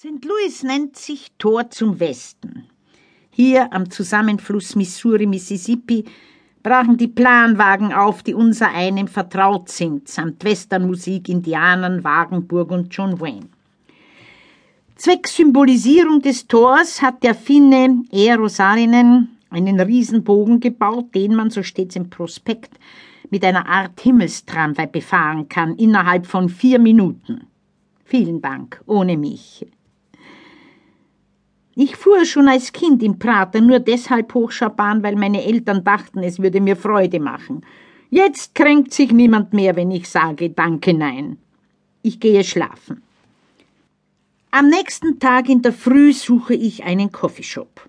St. Louis nennt sich Tor zum Westen. Hier am Zusammenfluss Missouri-Mississippi brachen die Planwagen auf, die unser einem vertraut sind, samt Westernmusik, Indianern, Wagenburg und John Wayne. Zwecks Symbolisierung des Tors hat der Finne E. Rosarinen einen Riesenbogen gebaut, den man, so steht's im Prospekt, mit einer Art Himmelstramway befahren kann, innerhalb von vier Minuten. Vielen Dank, ohne mich. Ich fuhr schon als Kind im Prater nur deshalb Hochschabahn, weil meine Eltern dachten, es würde mir Freude machen. Jetzt kränkt sich niemand mehr, wenn ich sage Danke, nein. Ich gehe schlafen. Am nächsten Tag in der Früh suche ich einen Coffeeshop.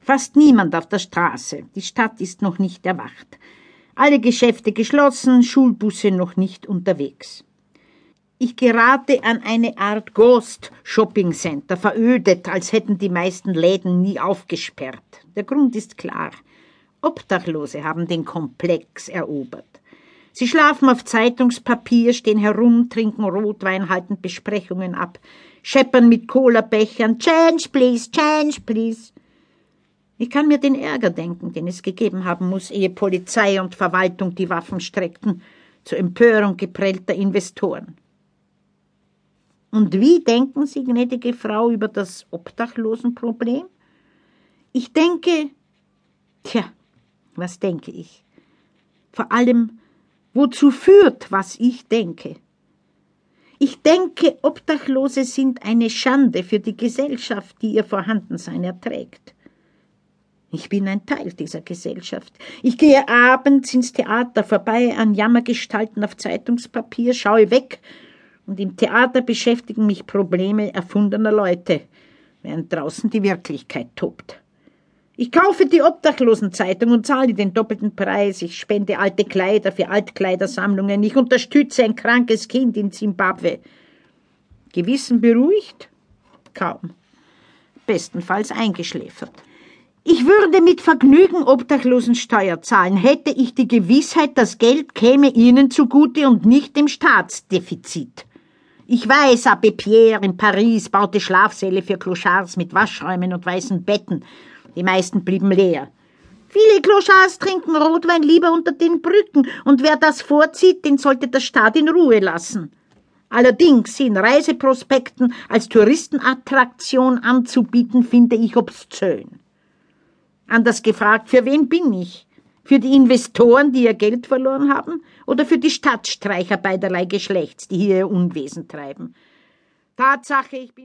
Fast niemand auf der Straße. Die Stadt ist noch nicht erwacht. Alle Geschäfte geschlossen, Schulbusse noch nicht unterwegs. Ich gerate an eine Art Ghost Shopping Center, verödet, als hätten die meisten Läden nie aufgesperrt. Der Grund ist klar. Obdachlose haben den Komplex erobert. Sie schlafen auf Zeitungspapier, stehen herum, trinken Rotwein, halten Besprechungen ab, scheppern mit Colabechern. Change, please, change, please. Ich kann mir den Ärger denken, den es gegeben haben muss, ehe Polizei und Verwaltung die Waffen streckten, zur Empörung geprellter Investoren. Und wie denken Sie, gnädige Frau, über das Obdachlosenproblem? Ich denke, tja, was denke ich? Vor allem, wozu führt, was ich denke? Ich denke, Obdachlose sind eine Schande für die Gesellschaft, die ihr Vorhandensein erträgt. Ich bin ein Teil dieser Gesellschaft. Ich gehe abends ins Theater vorbei an Jammergestalten auf Zeitungspapier, schaue weg und im Theater beschäftigen mich Probleme erfundener Leute, während draußen die Wirklichkeit tobt. Ich kaufe die Obdachlosenzeitung und zahle den doppelten Preis. Ich spende alte Kleider für Altkleidersammlungen. Ich unterstütze ein krankes Kind in Zimbabwe. Gewissen beruhigt? Kaum. Bestenfalls eingeschläfert. Ich würde mit Vergnügen Obdachlosensteuer zahlen, hätte ich die Gewissheit, das Geld käme Ihnen zugute und nicht dem Staatsdefizit. Ich weiß, Abbé Pierre in Paris baute Schlafsäle für Clochards mit Waschräumen und weißen Betten. Die meisten blieben leer. Viele Clochards trinken Rotwein lieber unter den Brücken, und wer das vorzieht, den sollte der Staat in Ruhe lassen. Allerdings in Reiseprospekten als Touristenattraktion anzubieten, finde ich obszön. Anders gefragt, für wen bin ich? Für die Investoren, die ihr Geld verloren haben, oder für die Stadtstreicher beiderlei Geschlechts, die hier ihr Unwesen treiben? Tatsache, ich bin